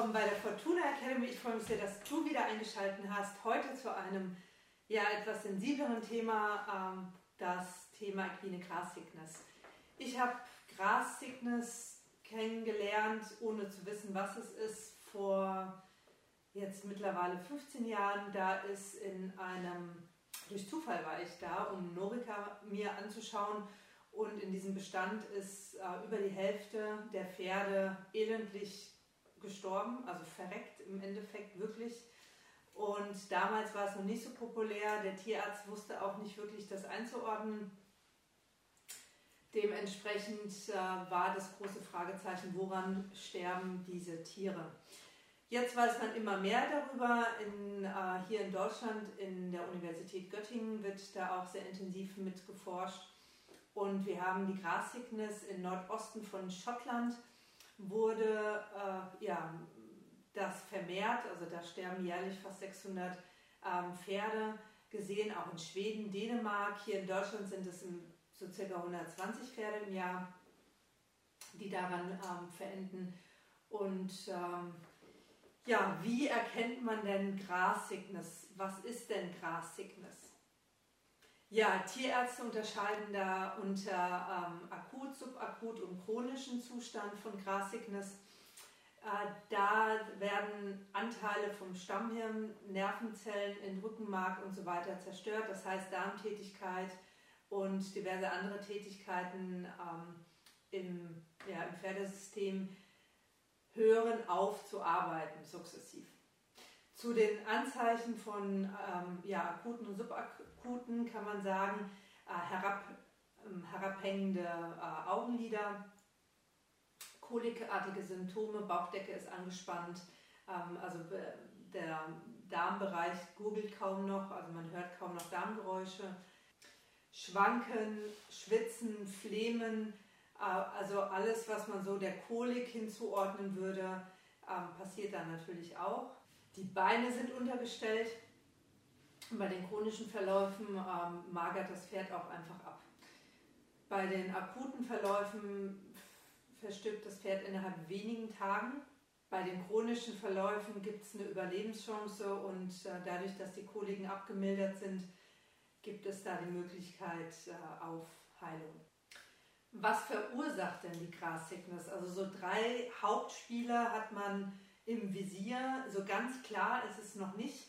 willkommen bei der Fortuna Academy. Ich freue mich sehr, dass du wieder eingeschaltet hast. Heute zu einem ja, etwas sensibleren Thema, ähm, das Thema equine Grass Sickness. Ich habe Grass Sickness kennengelernt, ohne zu wissen, was es ist, vor jetzt mittlerweile 15 Jahren. Da ist in einem, durch Zufall war ich da, um Norika mir anzuschauen. Und in diesem Bestand ist äh, über die Hälfte der Pferde elendlich gestorben, also verreckt im Endeffekt wirklich. Und damals war es noch nicht so populär. Der Tierarzt wusste auch nicht wirklich das einzuordnen. Dementsprechend äh, war das große Fragezeichen, woran sterben diese Tiere. Jetzt weiß man immer mehr darüber. In, äh, hier in Deutschland, in der Universität Göttingen, wird da auch sehr intensiv mit geforscht. Und wir haben die Grassickness im Nordosten von Schottland wurde ja, das vermehrt, also da sterben jährlich fast 600 ähm, Pferde gesehen, auch in Schweden, Dänemark. Hier in Deutschland sind es so circa 120 Pferde im Jahr, die daran ähm, verenden. Und ähm, ja, wie erkennt man denn Grassickness? Was ist denn Grassickness? Ja, Tierärzte unterscheiden da unter ähm, akut, subakut und chronischen Zustand von Grassickness. Äh, da werden Anteile vom Stammhirn, Nervenzellen in Rückenmark und so weiter zerstört. Das heißt Darmtätigkeit und diverse andere Tätigkeiten ähm, im, ja, im Pferdesystem hören auf zu arbeiten, sukzessiv. Zu den Anzeichen von ähm, ja, akuten und subakuten Akuten kann man sagen, äh, herab, äh, herabhängende äh, Augenlider, kolikartige Symptome, Bauchdecke ist angespannt, ähm, also der Darmbereich gurgelt kaum noch, also man hört kaum noch Darmgeräusche. Schwanken, Schwitzen, Flehmen, äh, also alles, was man so der Kolik hinzuordnen würde, ähm, passiert dann natürlich auch. Die Beine sind untergestellt, bei den chronischen Verläufen ähm, magert das Pferd auch einfach ab. Bei den akuten Verläufen verstirbt das Pferd innerhalb wenigen Tagen. Bei den chronischen Verläufen gibt es eine Überlebenschance und äh, dadurch, dass die Koliken abgemildert sind, gibt es da die Möglichkeit äh, auf Heilung. Was verursacht denn die Grassickness? Also so drei Hauptspieler hat man im Visier. So ganz klar ist es noch nicht.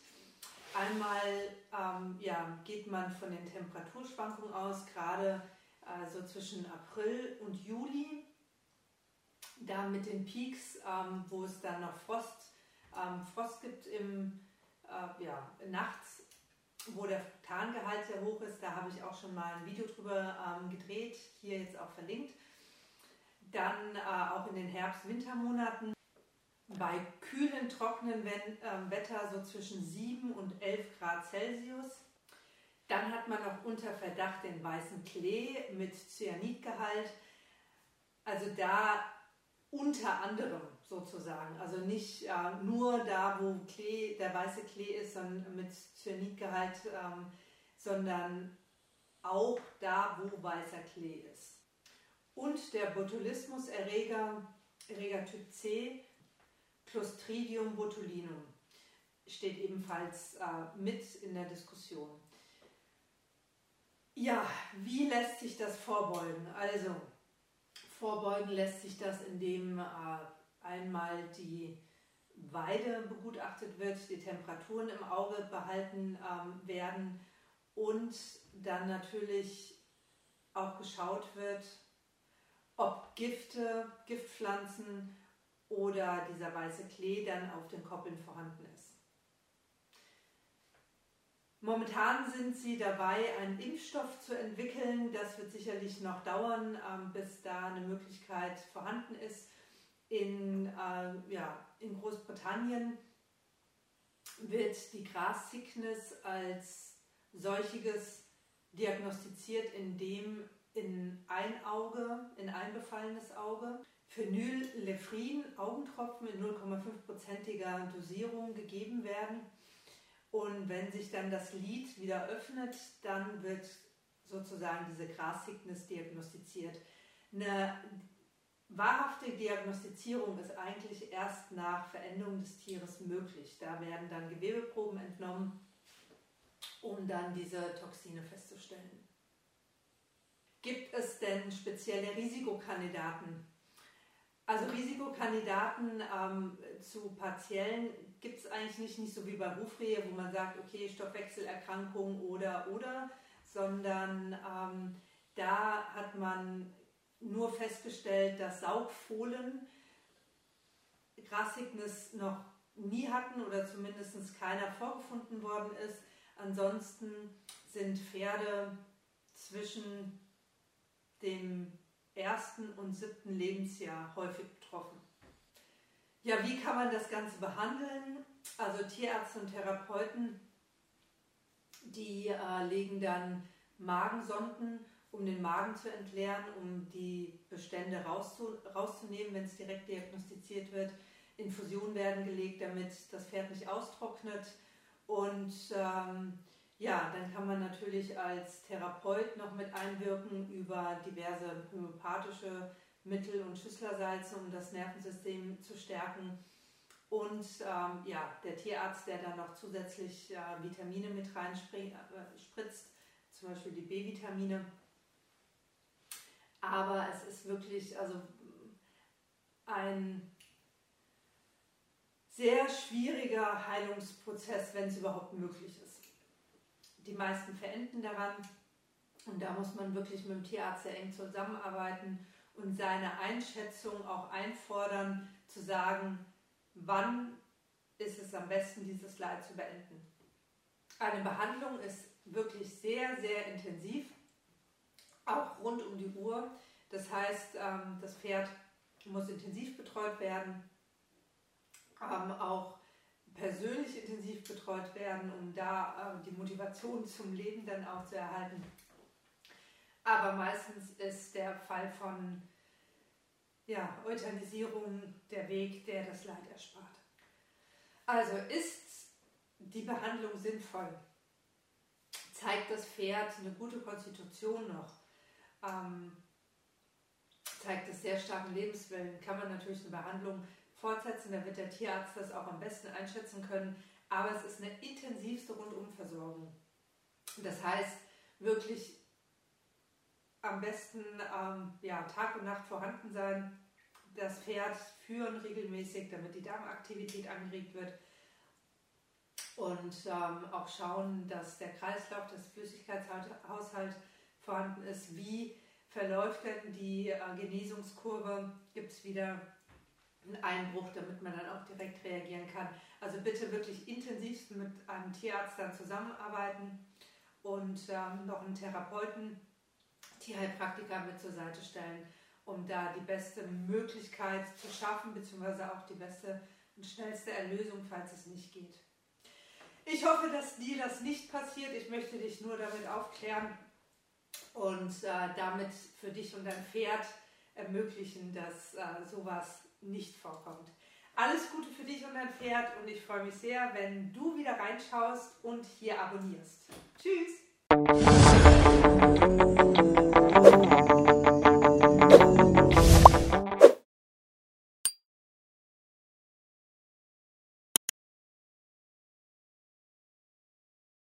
Einmal ähm, ja, geht man von den Temperaturschwankungen aus, gerade äh, so zwischen April und Juli, da mit den Peaks, ähm, wo es dann noch Frost, ähm, Frost gibt im, äh, ja, nachts, wo der Tarngehalt sehr hoch ist. Da habe ich auch schon mal ein Video drüber ähm, gedreht, hier jetzt auch verlinkt. Dann äh, auch in den Herbst-Wintermonaten bei kühlen, trockenen ähm, Wetter so zwischen 7 und 11 Grad Celsius. Dann hat man auch unter Verdacht den weißen Klee mit Cyanidgehalt. Also da unter anderem sozusagen, also nicht äh, nur da, wo Klee, der weiße Klee ist, sondern mit Cyanidgehalt, ähm, sondern auch da, wo weißer Klee ist. Und der Botulismus-Erreger, Erreger Typ C, Clostridium botulinum steht ebenfalls äh, mit in der Diskussion. Ja, wie lässt sich das vorbeugen? Also, vorbeugen lässt sich das, indem äh, einmal die Weide begutachtet wird, die Temperaturen im Auge behalten ähm, werden und dann natürlich auch geschaut wird, ob Gifte, Giftpflanzen oder dieser weiße Klee dann auf den Koppeln vorhanden ist. Momentan sind sie dabei, einen Impfstoff zu entwickeln. Das wird sicherlich noch dauern, ähm, bis da eine Möglichkeit vorhanden ist. In, äh, ja, in Großbritannien wird die Grass Sickness als solches diagnostiziert, indem in ein Auge, in ein befallenes Auge, Phenylephrine, Augentropfen in 0,5%iger Dosierung gegeben werden. Und wenn sich dann das Lid wieder öffnet, dann wird sozusagen diese Grassickness diagnostiziert. Eine wahrhafte Diagnostizierung ist eigentlich erst nach Veränderung des Tieres möglich. Da werden dann Gewebeproben entnommen, um dann diese Toxine festzustellen. Gibt es denn spezielle Risikokandidaten? Also Risikokandidaten ähm, zu partiellen gibt es eigentlich nicht, nicht so wie bei Rufrehe, wo man sagt, okay, Stoffwechselerkrankung oder oder, sondern ähm, da hat man nur festgestellt, dass Saugfohlen Grassickness noch nie hatten oder zumindest keiner vorgefunden worden ist. Ansonsten sind Pferde zwischen dem ersten und siebten Lebensjahr häufig betroffen. Ja, wie kann man das Ganze behandeln? Also Tierärzte und Therapeuten, die äh, legen dann Magensonden, um den Magen zu entleeren, um die Bestände rauszu rauszunehmen, wenn es direkt diagnostiziert wird. Infusionen werden gelegt, damit das Pferd nicht austrocknet. Und ähm, ja, dann kann man natürlich als Therapeut noch mit einwirken über diverse homöopathische Mittel und Schüsslersalze, um das Nervensystem zu stärken. Und ähm, ja, der Tierarzt, der dann noch zusätzlich äh, Vitamine mit reinspritzt, äh, zum Beispiel die B-Vitamine. Aber es ist wirklich also ein sehr schwieriger Heilungsprozess, wenn es überhaupt möglich ist die meisten verenden daran. Und da muss man wirklich mit dem Tierarzt sehr eng zusammenarbeiten und seine Einschätzung auch einfordern, zu sagen, wann ist es am besten, dieses Leid zu beenden. Eine Behandlung ist wirklich sehr, sehr intensiv, auch rund um die Uhr. Das heißt, ähm, das Pferd muss intensiv betreut werden, ähm, auch persönlich intensiv betreut werden, um da äh, die Motivation zum Leben dann auch zu erhalten. Aber meistens ist der Fall von ja, Euthanisierung der Weg, der das Leid erspart. Also ist die Behandlung sinnvoll? Zeigt das Pferd eine gute Konstitution noch? Ähm, zeigt es sehr starken Lebenswillen? Kann man natürlich eine Behandlung fortsetzen. Da wird der Tierarzt das auch am besten einschätzen können. Aber es ist eine intensivste Rundumversorgung. Das heißt, wirklich am besten ähm, ja, Tag und Nacht vorhanden sein, das Pferd führen regelmäßig, damit die Darmaktivität angeregt wird und ähm, auch schauen, dass der Kreislauf, das Flüssigkeitshaushalt vorhanden ist. Wie verläuft denn die äh, Genesungskurve? Gibt es wieder einen Einbruch, damit man dann auch direkt reagieren kann. Also bitte wirklich intensivst mit einem Tierarzt dann zusammenarbeiten und ähm, noch einen Therapeuten, Tierheilpraktiker mit zur Seite stellen, um da die beste Möglichkeit zu schaffen, beziehungsweise auch die beste und schnellste Erlösung, falls es nicht geht. Ich hoffe, dass dir das nicht passiert. Ich möchte dich nur damit aufklären und äh, damit für dich und dein Pferd ermöglichen, dass äh, sowas nicht vorkommt. Alles Gute für dich und dein Pferd und ich freue mich sehr, wenn du wieder reinschaust und hier abonnierst. Tschüss!